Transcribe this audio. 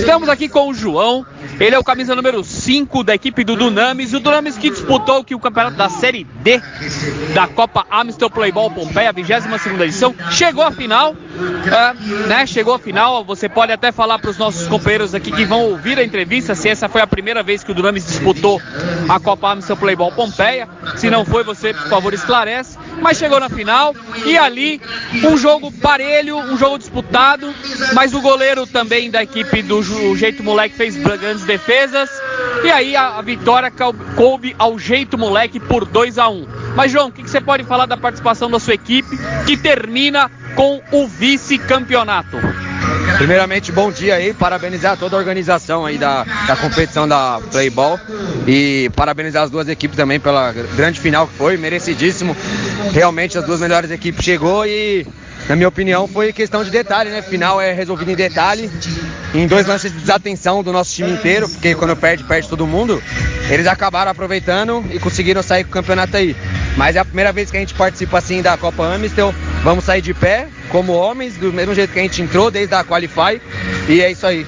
Estamos aqui com o João, ele é o camisa número 5 da equipe do Dunamis, o Dunamis que disputou o campeonato da Série D da Copa Amstel Playball Pompeia, 22 edição, chegou à final, uh, né? Chegou à final. Você pode até falar para os nossos companheiros aqui que vão ouvir a entrevista se essa foi a primeira vez que o Dunamis disputou a Copa Amstel Playball Pompeia. Se não foi, você por favor esclarece. Mas chegou na final e ali um jogo parelho, um jogo disputado, mas o goleiro também da equipe do Jeito Moleque fez grandes defesas. E aí a, a vitória coube ao Jeito Moleque por 2 a 1 Mas João, o que, que você pode falar da participação da sua equipe que termina com o vice-campeonato? Primeiramente, bom dia aí, parabenizar toda a organização aí da, da competição da Playball e parabenizar as duas equipes também pela grande final que foi, merecidíssimo. Realmente as duas melhores equipes chegou e na minha opinião, foi questão de detalhe, né? Final é resolvido em detalhe. Em dois lances de desatenção do nosso time inteiro, porque quando perde, perde todo mundo. Eles acabaram aproveitando e conseguiram sair com o campeonato aí. Mas é a primeira vez que a gente participa assim da Copa Amistel. Vamos sair de pé, como homens, do mesmo jeito que a gente entrou, desde a Qualify. E é isso aí.